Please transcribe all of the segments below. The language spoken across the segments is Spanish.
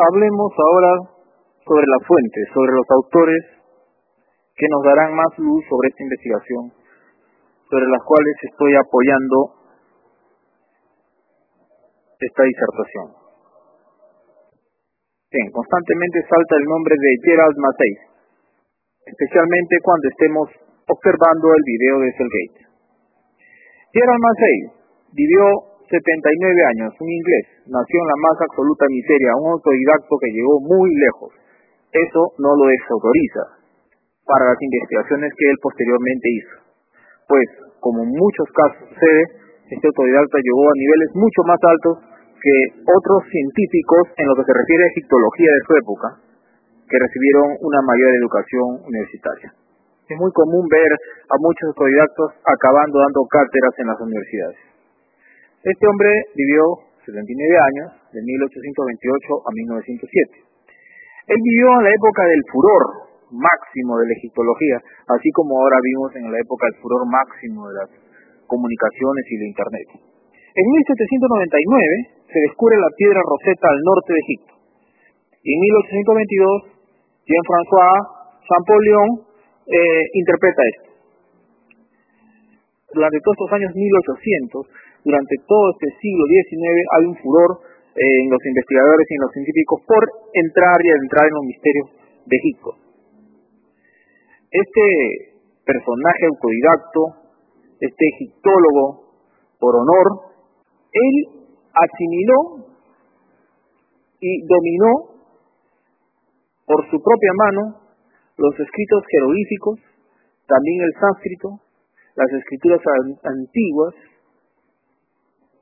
Hablemos ahora sobre la fuente, sobre los autores que nos darán más luz sobre esta investigación, sobre las cuales estoy apoyando esta disertación. Bien, constantemente salta el nombre de Gerald Matei, especialmente cuando estemos observando el video de Selgate. Gerald Massey vivió 79 años, un inglés, nació en la más absoluta miseria, un autodidacto que llegó muy lejos. Eso no lo desautoriza para las investigaciones que él posteriormente hizo. Pues, como en muchos casos sucede, este autodidacta llegó a niveles mucho más altos que otros científicos en lo que se refiere a egiptología de su época, que recibieron una mayor educación universitaria. Es muy común ver a muchos autodidactos acabando dando cátedras en las universidades. Este hombre vivió 79 años, de 1828 a 1907. Él vivió en la época del furor máximo de la egiptología, así como ahora vimos en la época del furor máximo de las comunicaciones y de Internet. En 1799 se descubre la piedra Rosetta al norte de Egipto. Y en 1822, Jean-François Champollion eh, interpreta esto. Durante todos estos años 1800, durante todo este siglo XIX, hay un furor eh, en los investigadores y en los científicos por entrar y adentrar en los misterios de Egipto. Este personaje autodidacto, este egiptólogo por honor, él asimiló y dominó por su propia mano los escritos jeroglíficos, también el sánscrito, las escrituras antiguas,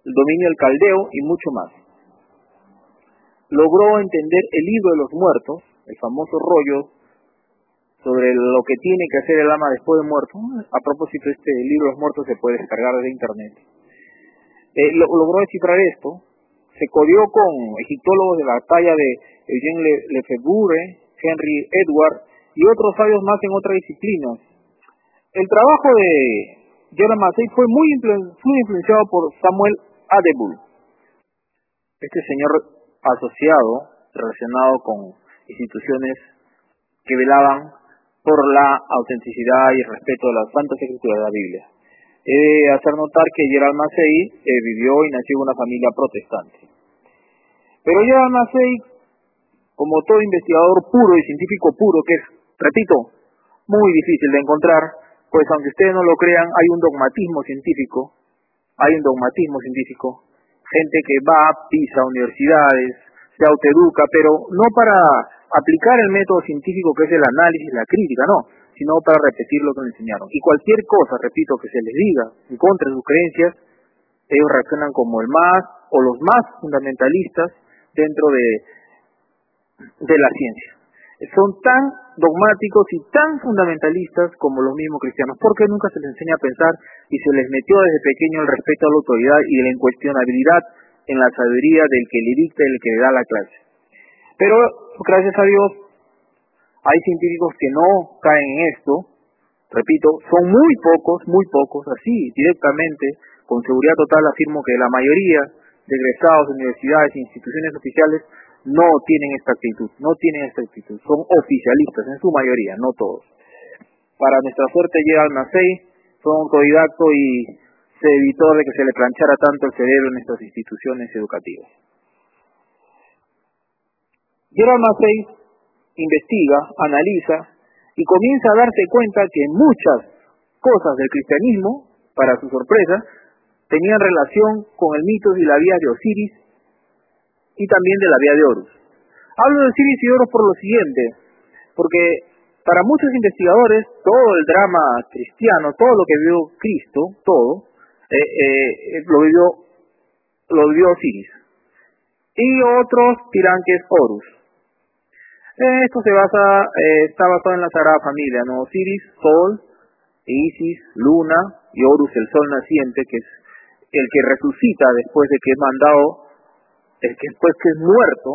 el dominio del caldeo y mucho más. Logró entender el libro de los muertos, el famoso rollo sobre lo que tiene que hacer el ama después de muerto. A propósito, este libro de los muertos se puede descargar desde internet. Eh, logró descifrar esto, se codió con egiptólogos de la talla de Eugène Lefebvre, Henry Edward y otros sabios más en otras disciplinas. El trabajo de Jerome Massey fue muy, influenciado por Samuel Adebull, este señor asociado, relacionado con instituciones que velaban por la autenticidad y respeto de las santas escrituras de la Biblia. De hacer notar que Gerald Massey eh, vivió y nació en una familia protestante. Pero Gerald Massey, como todo investigador puro y científico puro que es repito, muy difícil de encontrar, pues aunque ustedes no lo crean, hay un dogmatismo científico, hay un dogmatismo científico, gente que va, pisa universidades, se autoeduca, pero no para aplicar el método científico que es el análisis, la crítica, no, sino para repetir lo que le enseñaron. Y cualquier cosa, repito, que se les diga en contra de sus creencias, ellos reaccionan como el más o los más fundamentalistas dentro de, de la ciencia son tan dogmáticos y tan fundamentalistas como los mismos cristianos, porque nunca se les enseña a pensar y se les metió desde pequeño el respeto a la autoridad y la incuestionabilidad en la sabiduría del que le dicta y el que le da la clase. Pero gracias a Dios hay científicos que no caen en esto, repito, son muy pocos, muy pocos, así directamente, con seguridad total afirmo que la mayoría de egresados de universidades e instituciones oficiales no tienen esta actitud, no tienen esta actitud, son oficialistas en su mayoría, no todos. Para nuestra suerte Gerald Massey fue un autodidacto y se evitó de que se le planchara tanto el cerebro en nuestras instituciones educativas. Gerald Massey investiga, analiza y comienza a darse cuenta que muchas cosas del cristianismo, para su sorpresa, tenían relación con el mito y la vida de Osiris y también de la vía de Horus. Hablo de Osiris y Horus por lo siguiente, porque para muchos investigadores todo el drama cristiano, todo lo que vivió Cristo, todo, eh, eh, lo vivió lo vivió Osiris. y otros dirán que es Horus. Esto se basa, eh, está basado en la Sagrada Familia, ¿no? Osiris, Sol, Isis, Luna y Horus, el Sol naciente, que es el que resucita después de que es mandado, el que después que es muerto,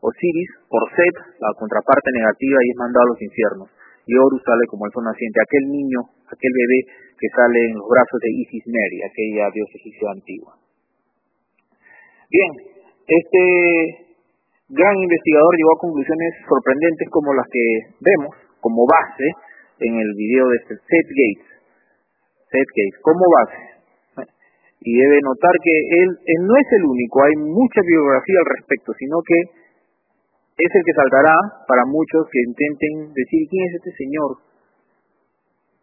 Osiris, por Set, la contraparte negativa, y es mandado a los infiernos. Y Horus sale como el sol naciente, aquel niño, aquel bebé que sale en los brazos de Isis Meri, aquella diosa egipcia antigua. Bien, este gran investigador llegó a conclusiones sorprendentes como las que vemos como base en el video de este Seth Gates. Seth Gates, como base. Y debe notar que él, no es el único, hay mucha biografía al respecto, sino que es el que saltará para muchos que intenten decir quién es este señor.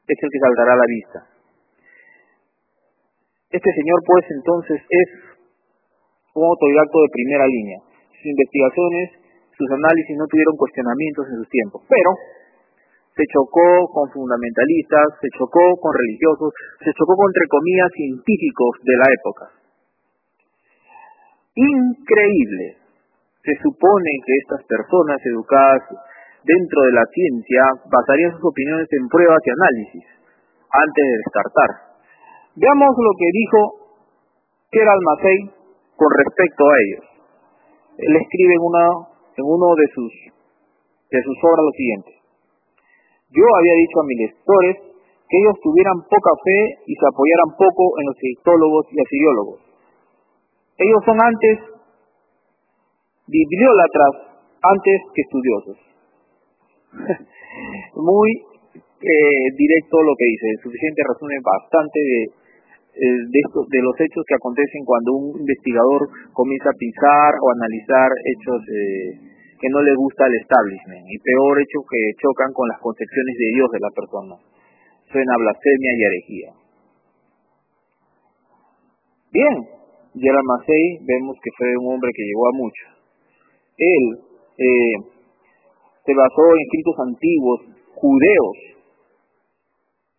Es el que saltará a la vista. Este señor, pues, entonces es un autodidacto de primera línea. Sus investigaciones, sus análisis no tuvieron cuestionamientos en sus tiempos, pero se chocó con fundamentalistas, se chocó con religiosos, se chocó con, entre comillas, científicos de la época. Increíble. Se supone que estas personas educadas dentro de la ciencia basarían sus opiniones en pruebas y análisis antes de descartar. Veamos lo que dijo Gerald Massey con respecto a ellos. Él escribe en, en uno de sus, de sus obras lo siguiente. Yo había dicho a mis lectores que ellos tuvieran poca fe y se apoyaran poco en los egiptólogos y asiriólogos. Ellos son antes bibliólatras antes que estudiosos. Muy eh, directo lo que dice, suficiente resumen bastante de, eh, de, de los hechos que acontecen cuando un investigador comienza a pensar o analizar hechos eh, que no le gusta al establishment y peor hecho que chocan con las concepciones de Dios de la persona. Suena blasfemia y herejía. Bien, Gerald Massey vemos que fue un hombre que llegó a mucho. Él eh, se basó en escritos antiguos, judeos,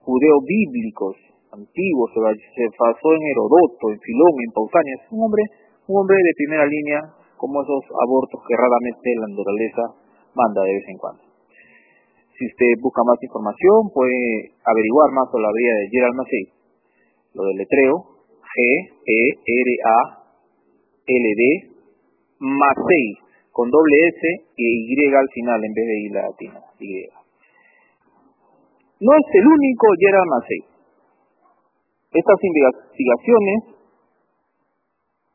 judeo-bíblicos, antiguos, se basó en Herodoto, en Filón, en Pausanias. Un hombre, un hombre de primera línea, como esos abortos que raramente la naturaleza manda de vez en cuando. Si usted busca más información, puede averiguar más sobre la vida de Gerald Massey. Lo del letreo, G-E-R-A-L-D, Massey, con doble S e Y al final en vez de I latina. Y. No es el único Gerald Massey. Estas investigaciones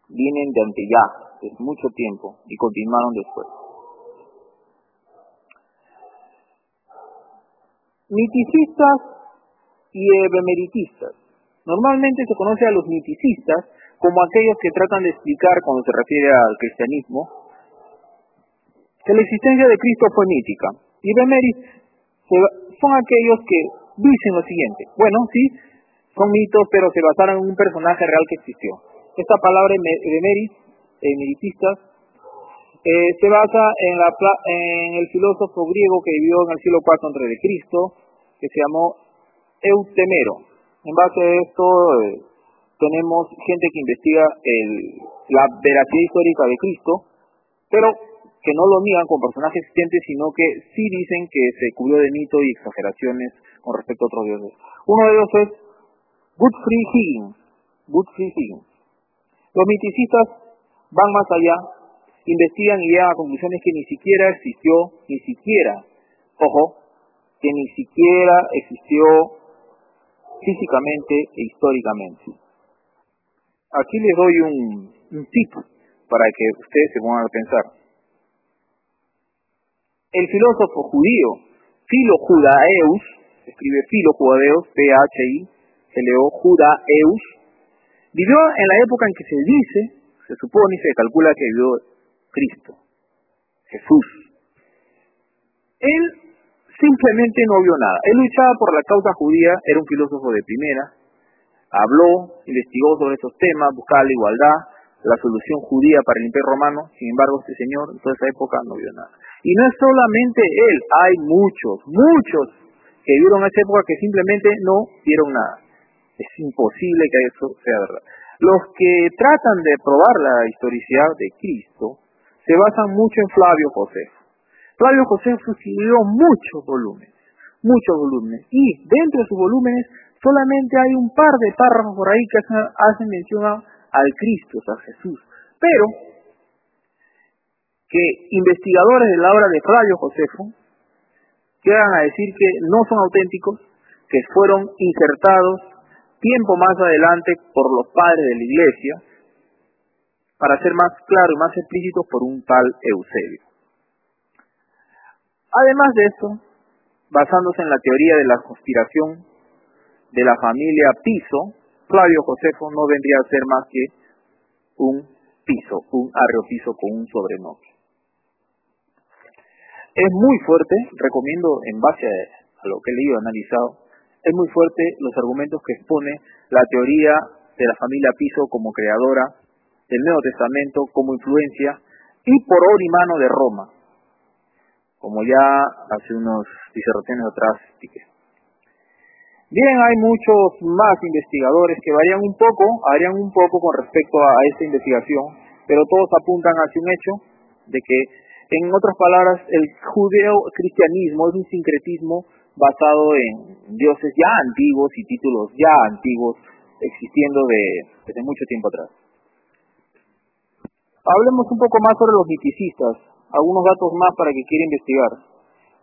vienen de ante ya, mucho tiempo, y continuaron después. Miticistas y ebemeritistas. Normalmente se conoce a los miticistas como aquellos que tratan de explicar, cuando se refiere al cristianismo, que la existencia de Cristo fue mítica. Y son aquellos que dicen lo siguiente. Bueno, sí, son mitos, pero se basaron en un personaje real que existió. Esta palabra Bemeris, emeritistas, eh, se basa en, la, en el filósofo griego que vivió en el siglo IV antes de Cristo, que se llamó Eutemero. En base a esto eh, tenemos gente que investiga el, la veracidad histórica de Cristo, pero que no lo niegan con personajes existentes, sino que sí dicen que se cubrió de mito y exageraciones con respecto a otros dioses. Uno de ellos es Godfrey Higgins. Higgins. Los miticistas van más allá, investigan y llegan a conclusiones que ni siquiera existió, ni siquiera, ojo, que ni siquiera existió físicamente e históricamente. Aquí les doy un, un tip para que ustedes se pongan a pensar el filósofo judío Filo Judaeus, escribe Filo Judaeus, P-H-I, leó Judaeus, vivió en la época en que se dice, se supone y se calcula que vivió Cristo, Jesús. Él simplemente no vio nada. Él luchaba por la causa judía, era un filósofo de primera, habló, investigó sobre esos temas, buscaba la igualdad, la solución judía para el imperio romano, sin embargo este señor en toda esa época no vio nada. Y no es solamente él, hay muchos, muchos que vieron esa época que simplemente no vieron nada. Es imposible que eso sea verdad. Los que tratan de probar la historicidad de Cristo se basan mucho en Flavio Josefo. Flavio Josefo escribió muchos volúmenes, muchos volúmenes, y dentro de sus volúmenes solamente hay un par de párrafos por ahí que hacen, mención al Cristo, a Jesús. Pero que investigadores de la obra de Flavio Josefo llegan a decir que no son auténticos, que fueron insertados tiempo más adelante por los padres de la iglesia, para ser más claro y más explícitos por un tal Eusebio. Además de esto, basándose en la teoría de la conspiración de la familia Piso, Flavio Josefo no vendría a ser más que un piso, un arreo con un sobrenombre. Es muy fuerte, recomiendo en base a lo que he leído, analizado, es muy fuerte los argumentos que expone la teoría de la familia Piso como creadora del Nuevo Testamento, como influencia y por obra y mano de Roma, como ya hace unos disertaciones atrás expliqué. Bien, hay muchos más investigadores que varían un poco, varían un poco con respecto a esta investigación, pero todos apuntan hacia un hecho de que, en otras palabras, el judeo-cristianismo es un sincretismo basado en dioses ya antiguos y títulos ya antiguos existiendo de, desde mucho tiempo atrás. Hablemos un poco más sobre los miticistas, algunos datos más para que quiera investigar.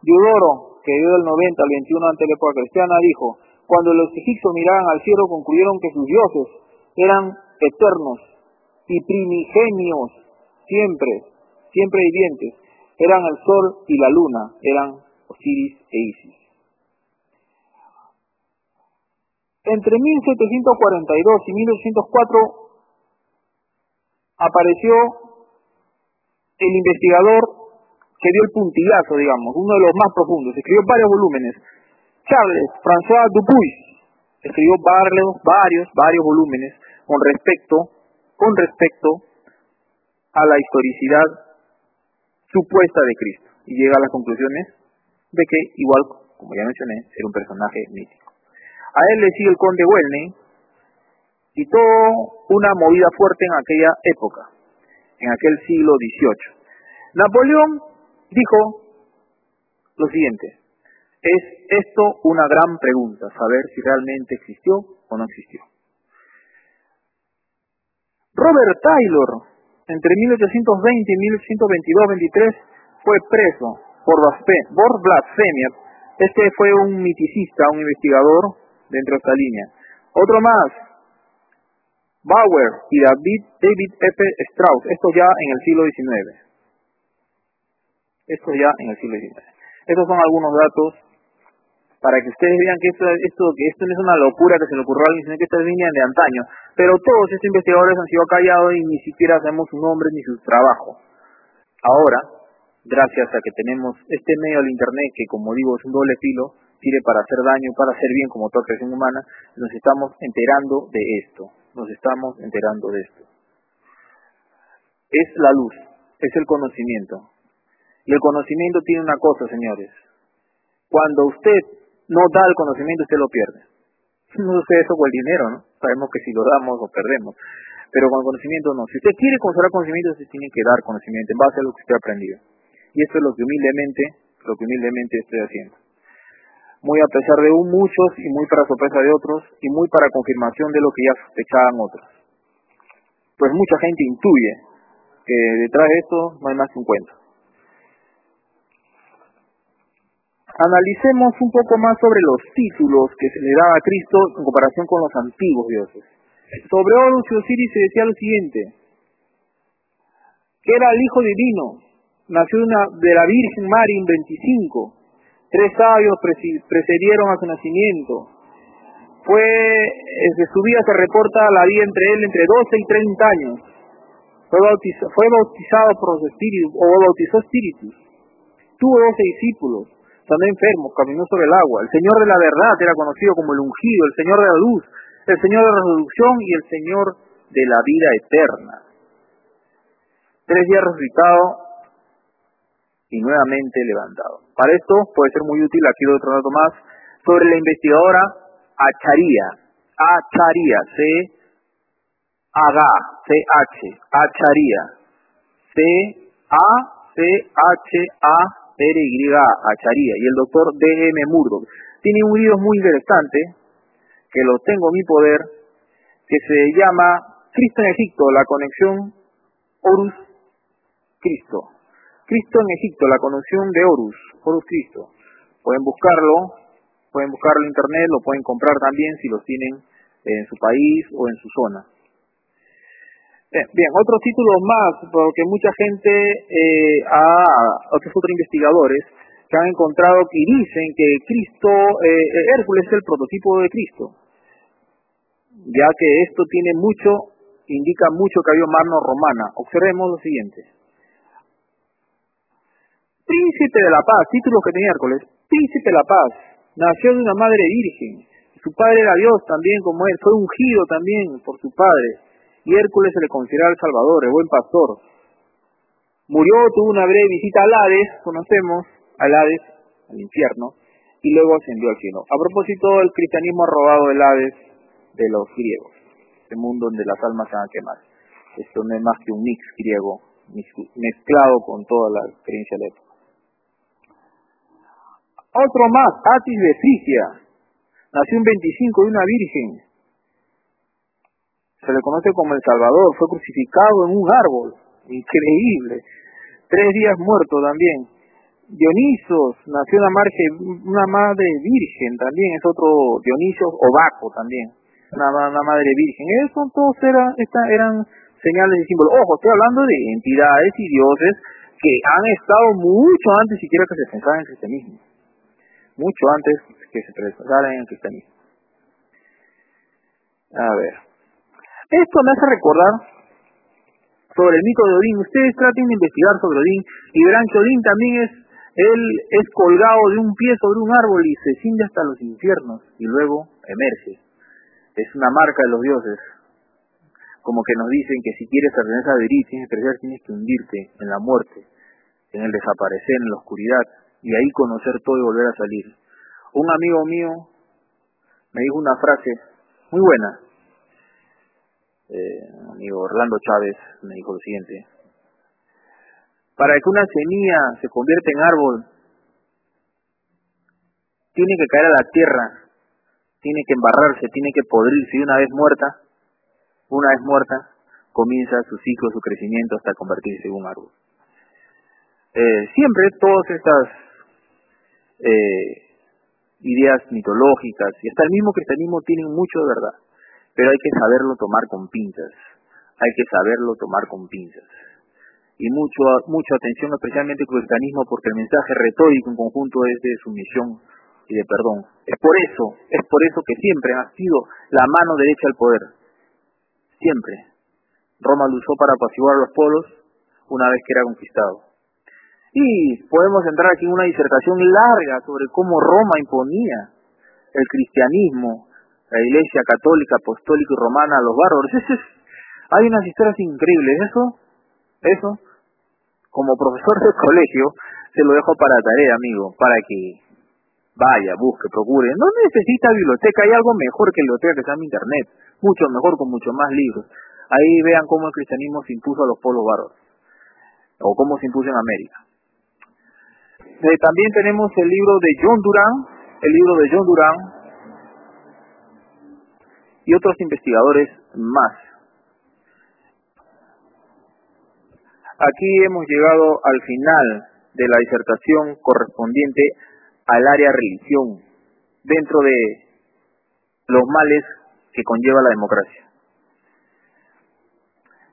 Diodoro, que vivió del 90 al 21 ante la época cristiana, dijo, cuando los egipcios miraban al cielo concluyeron que sus dioses eran eternos y primigenios, siempre, siempre vivientes, eran el sol y la luna, eran Osiris e Isis. Entre 1742 y 1804 apareció el investigador que dio el puntillazo, digamos, uno de los más profundos. Escribió varios volúmenes. Charles François Dupuis escribió varios, varios, varios volúmenes con respecto, con respecto a la historicidad supuesta de Cristo y llega a las conclusiones de que igual, como ya mencioné, era un personaje mítico. A él le sigue el conde Welney y todo una movida fuerte en aquella época, en aquel siglo XVIII. Napoleón dijo lo siguiente, es esto una gran pregunta, saber si realmente existió o no existió. Robert Taylor, entre 1820 y 1822-23, fue preso por blasfemia. Este fue un miticista, un investigador dentro de esta línea. Otro más, Bauer y David, David F. Strauss, esto ya en el siglo XIX. Esto ya en el siglo XIX. Estos son algunos datos para que ustedes vean que esto, esto, que esto no es una locura que se le ocurrió a alguien, sino que esta es línea de antaño. Pero todos estos investigadores han sido callados y ni siquiera sabemos su nombre ni su trabajo. Ahora, gracias a que tenemos este medio del Internet, que como digo es un doble filo, sirve para hacer daño, para hacer bien como toda creación humana, nos estamos enterando de esto, nos estamos enterando de esto. Es la luz, es el conocimiento. Y el conocimiento tiene una cosa, señores. Cuando usted no da el conocimiento, usted lo pierde. No sé eso con el dinero, ¿no? Sabemos que si lo damos, lo perdemos. Pero con el conocimiento no. Si usted quiere conservar conocimiento, usted tiene que dar conocimiento en base a lo que usted ha aprendido. Y esto es lo que humildemente, lo que humildemente estoy haciendo muy a pesar de un muchos y muy para sorpresa de otros y muy para confirmación de lo que ya sospechaban otros. Pues mucha gente intuye que detrás de esto no hay más que un cuento. Analicemos un poco más sobre los títulos que se le daba a Cristo en comparación con los antiguos dioses. Sobre Horus y Osiris se decía lo siguiente, que era el Hijo Divino, nació de la Virgen María en 25, Tres sabios precedieron a su nacimiento. Fue, desde su vida se reporta la vida entre él entre 12 y 30 años. Fue bautizado, por los espíritus, o bautizó espíritus. Tuvo 12 discípulos, también enfermos, caminó sobre el agua. El Señor de la verdad era conocido como el ungido, el Señor de la luz, el Señor de la resurrección y el Señor de la vida eterna. Tres días resucitado y nuevamente levantado. Para esto puede ser muy útil, aquí otro dato más, sobre la investigadora Acharia, Acharia, C Aga, C-H, Acharía, C-A-C-H-A-R-Y, Acharía, y el doctor D.M. Murdoch. Tiene un libro muy interesante, que lo tengo en mi poder, que se llama Cristo en Egipto, la conexión Horus-Cristo. Cristo en Egipto, la conexión de Horus, Horus-Cristo. Pueden buscarlo, pueden buscarlo en internet, lo pueden comprar también si los tienen en su país o en su zona. Bien, bien otros títulos más, porque mucha gente, eh, otros otros investigadores, que han encontrado y dicen que Cristo, eh, Hércules es el prototipo de Cristo, ya que esto tiene mucho, indica mucho que había mano romana. Observemos lo siguiente. Príncipe de la paz, títulos que tenía Hércules, príncipe de la paz, nació de una madre virgen, su padre era Dios también como él, fue ungido también por su padre. Y Hércules se le considera el Salvador, el buen pastor. Murió, tuvo una breve visita al Hades, conocemos, al Hades, al infierno, y luego ascendió al cielo. A propósito, el cristianismo ha robado el Hades de los griegos, este mundo donde las almas se van a quemar. Esto no es más que un mix griego, mezclado con toda la creencia de la. Otro más, Atis de Frigia, nació un 25 de una virgen. Se le conoce como el Salvador, fue crucificado en un árbol. Increíble. Tres días muerto también. Dionisos, nació una, marge, una madre virgen también, es otro Dionisio Obaco también, una, madre virgen. Esos todos eran, eran señales y símbolos. Ojo, estoy hablando de entidades y dioses que han estado mucho antes siquiera que se pensara en el cristianismo. Mucho antes que se trasladaran el cristianismo. A ver. Esto me hace recordar sobre el mito de Odín. Ustedes traten de investigar sobre Odín y verán que Odín también es, él es colgado de un pie sobre un árbol y se ciñe hasta los infiernos y luego emerge. Es una marca de los dioses. Como que nos dicen que si quieres pertenecer a Odín, tienes que tienes que hundirte en la muerte, en el desaparecer, en la oscuridad, y ahí conocer todo y volver a salir. Un amigo mío me dijo una frase muy buena. Eh, amigo Orlando Chávez me dijo lo siguiente. Para que una semilla se convierta en árbol, tiene que caer a la tierra, tiene que embarrarse, tiene que podrirse y una vez muerta, una vez muerta, comienza su ciclo, su crecimiento hasta convertirse en un árbol. Eh, siempre todas estas eh, ideas mitológicas y hasta el mismo cristianismo tienen mucho de verdad, pero hay que saberlo tomar con pinzas, hay que saberlo tomar con pinzas. Y mucho, mucha atención especialmente con el cristianismo porque el mensaje retórico en conjunto es de sumisión y de perdón. Es por eso, es por eso que siempre ha sido la mano derecha al poder. Siempre. Roma lo usó para apaciguar a los pueblos una vez que era conquistado. Y podemos entrar aquí en una disertación larga sobre cómo Roma imponía el cristianismo, la iglesia católica, apostólica y romana a los bárbaros. hay unas historias increíbles. Eso, eso, como profesor de colegio, se lo dejo para tarea, amigo, para que vaya, busque, procure. No necesita biblioteca, hay algo mejor que biblioteca que se llama Internet, mucho mejor con mucho más libros. Ahí vean cómo el cristianismo se impuso a los pueblos bárbaros, o cómo se impuso en América. Eh, también tenemos el libro de John Durán, el libro de John Durán y otros investigadores más. Aquí hemos llegado al final de la disertación correspondiente al área religión dentro de los males que conlleva la democracia.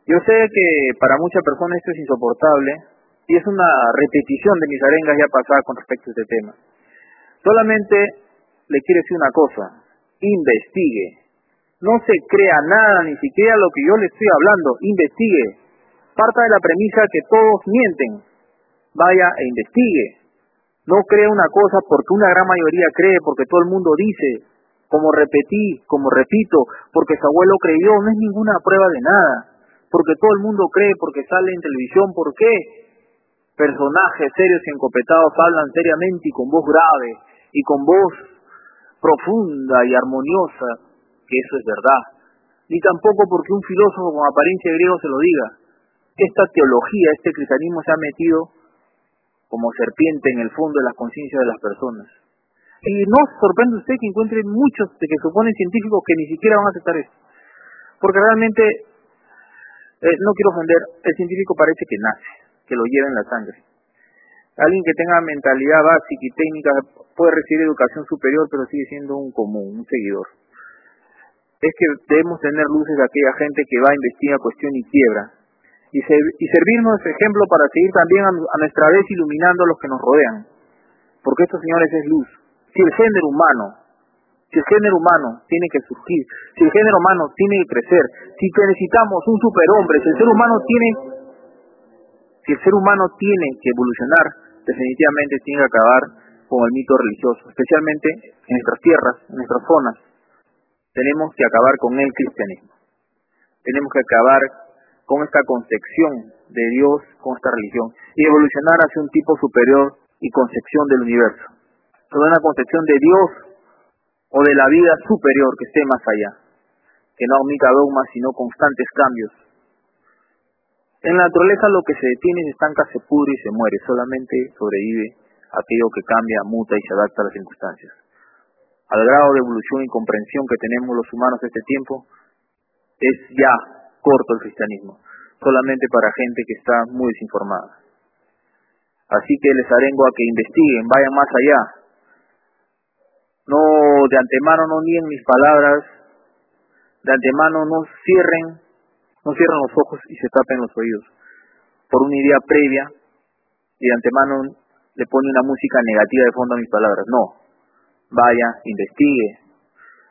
Yo sé que para muchas personas esto es insoportable, y es una repetición de mis arengas ya pasadas con respecto a este tema. Solamente le quiero decir una cosa, investigue. No se crea nada, ni siquiera lo que yo le estoy hablando, investigue. Parta de la premisa que todos mienten. Vaya e investigue. No cree una cosa porque una gran mayoría cree, porque todo el mundo dice, como repetí, como repito, porque su abuelo creyó, no es ninguna prueba de nada. Porque todo el mundo cree, porque sale en televisión, ¿por qué? Personajes serios y encopetados hablan seriamente y con voz grave y con voz profunda y armoniosa, que eso es verdad. ni tampoco porque un filósofo con apariencia griego se lo diga. Esta teología, este cristianismo se ha metido como serpiente en el fondo de las conciencias de las personas. Y no sorprende usted que encuentre muchos de que suponen científicos que ni siquiera van a aceptar esto. Porque realmente, eh, no quiero ofender, el científico parece que nace, que lo lleva en la sangre. Alguien que tenga mentalidad básica y técnica puede recibir educación superior, pero sigue siendo un común, un seguidor es que debemos tener luces de aquella gente que va, a investigar cuestión y quiebra, y, y servirnos de ejemplo para seguir también a, nuestra vez iluminando a los que nos rodean, porque esto, señores, es luz. Si el género humano, si el género humano tiene que surgir, si el género humano tiene que crecer, si necesitamos un superhombre, si el ser humano tiene, si el ser humano tiene que evolucionar, definitivamente tiene que acabar con el mito religioso, especialmente en nuestras tierras, en nuestras zonas, tenemos que acabar con el cristianismo. Tenemos que acabar con esta concepción de Dios, con esta religión, y evolucionar hacia un tipo superior y concepción del universo. Toda una concepción de Dios o de la vida superior que esté más allá, que no admita dogmas, sino constantes cambios. En la naturaleza lo que se detiene, se estanca, se pudre y se muere, solamente sobrevive aquello que cambia, muta y se adapta a las circunstancias al grado de evolución y comprensión que tenemos los humanos este tiempo, es ya corto el cristianismo, solamente para gente que está muy desinformada. Así que les arengo a que investiguen, vayan más allá. No, de antemano no nieguen mis palabras, de antemano no cierren, no cierren los ojos y se tapen los oídos por una idea previa y de antemano le pone una música negativa de fondo a mis palabras. No, vaya, investigue.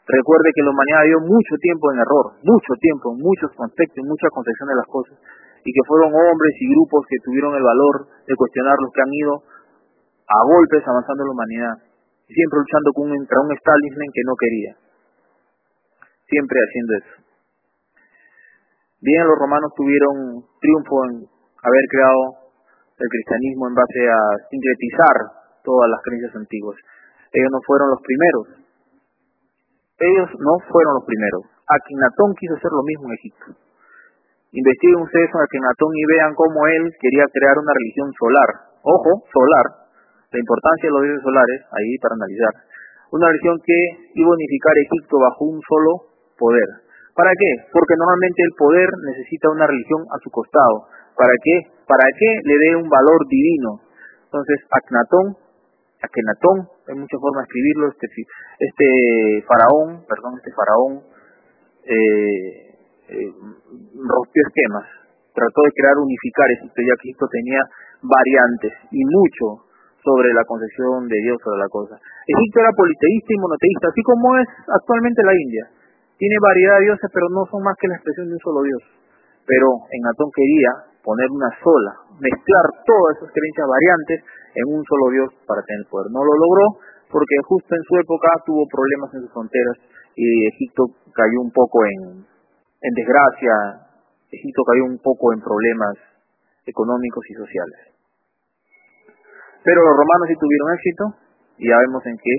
Recuerde que la humanidad dio mucho tiempo en error, mucho tiempo, muchos conceptos, mucha concepción de las cosas, y que fueron hombres y grupos que tuvieron el valor de cuestionar los que han ido a golpes avanzando la humanidad, siempre luchando contra un establishment que no quería, siempre haciendo eso. Bien, los romanos tuvieron triunfo en haber creado el cristianismo en base a sincretizar todas las creencias antiguas. Ellos no fueron los primeros. Ellos no fueron los primeros. Akinatón quiso hacer lo mismo en Egipto. Investiguen ustedes a Akinatón y vean cómo él quería crear una religión solar. Ojo, solar. La importancia de los dioses solares, ahí para analizar. Una religión que iba a unificar Egipto bajo un solo poder. ¿Para qué? Porque normalmente el poder necesita una religión a su costado. ¿Para qué? Para que le dé un valor divino. Entonces, Aknatón Akenatón, hay muchas formas de escribirlo, este, este faraón, perdón, este faraón eh, eh, rompió esquemas, trató de crear, unificar Egipto, ya que Egipto tenía variantes y mucho sobre la concepción de Dios sobre la cosa. Egipto era politeísta y monoteísta, así como es actualmente la India. Tiene variedad de dioses, pero no son más que la expresión de un solo Dios. Pero en Atón quería poner una sola, mezclar todas esas creencias variantes en un solo Dios para tener poder. No lo logró porque justo en su época tuvo problemas en sus fronteras y Egipto cayó un poco en, en desgracia, Egipto cayó un poco en problemas económicos y sociales. Pero los romanos sí tuvieron éxito y ya vemos en qué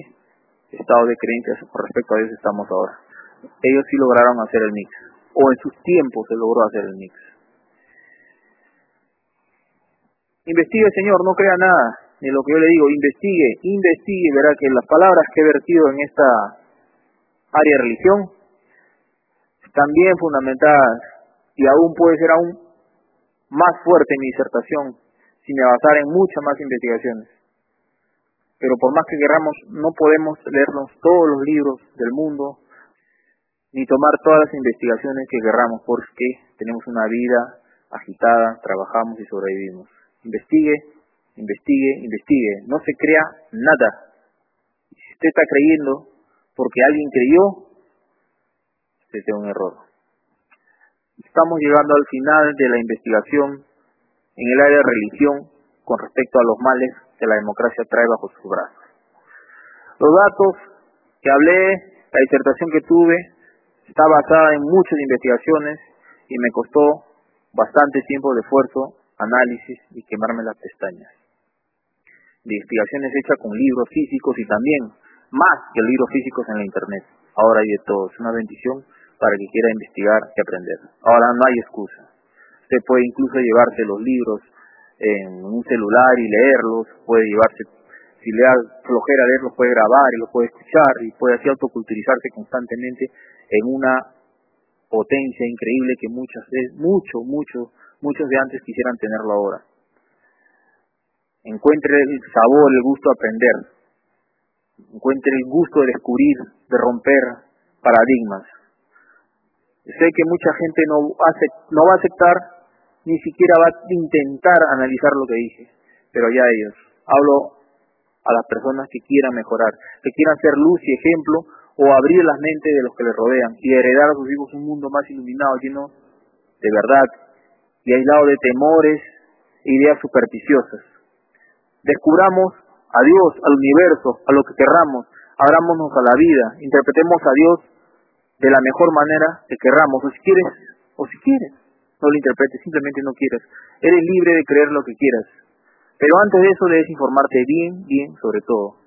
estado de creencias respecto a Dios estamos ahora. Ellos sí lograron hacer el mix, o en sus tiempos se logró hacer el mix. Investigue, Señor, no crea nada, ni lo que yo le digo, investigue, investigue, verá que las palabras que he vertido en esta área de religión están bien fundamentadas y aún puede ser aún más fuerte mi disertación si me basara en muchas más investigaciones. Pero por más que queramos, no podemos leernos todos los libros del mundo, ni tomar todas las investigaciones que querramos, porque tenemos una vida agitada, trabajamos y sobrevivimos. Investigue, investigue, investigue, no se crea nada. Si usted está creyendo porque alguien creyó, usted tiene un error. Estamos llegando al final de la investigación en el área de religión con respecto a los males que la democracia trae bajo sus brazos. Los datos que hablé, la disertación que tuve, está basada en muchas investigaciones y me costó bastante tiempo de esfuerzo, análisis y quemarme las pestañas de investigaciones hechas con libros físicos y también más que libros físicos en la internet. Ahora hay de todo. Es una bendición para que quiera investigar y aprender. Ahora no hay excusa. Usted puede incluso llevarse los libros en un celular y leerlos, puede llevarse, si le da flojera leerlos, puede grabar y los puede escuchar y puede así autoculturizarse constantemente en una potencia increíble que muchos, mucho, mucho, muchos de antes quisieran tenerlo ahora. Encuentre el sabor, el gusto de aprender. Encuentre el gusto de descubrir, de romper paradigmas. Sé que mucha gente no, no va a aceptar, ni siquiera va a intentar analizar lo que dije, pero ya ellos. Hablo a las personas que quieran mejorar, que quieran ser luz y ejemplo o abrir las mentes de los que les rodean y heredar a sus hijos un mundo más iluminado, lleno de verdad y aislado de temores e ideas supersticiosas. Descubramos a Dios, al universo, a lo que querramos, abrámonos a la vida, interpretemos a Dios de la mejor manera que querramos, o si quieres, o si quieres, no lo interpretes, simplemente no quieres. Eres libre de creer lo que quieras. Pero antes de eso debes informarte bien, bien sobre todo.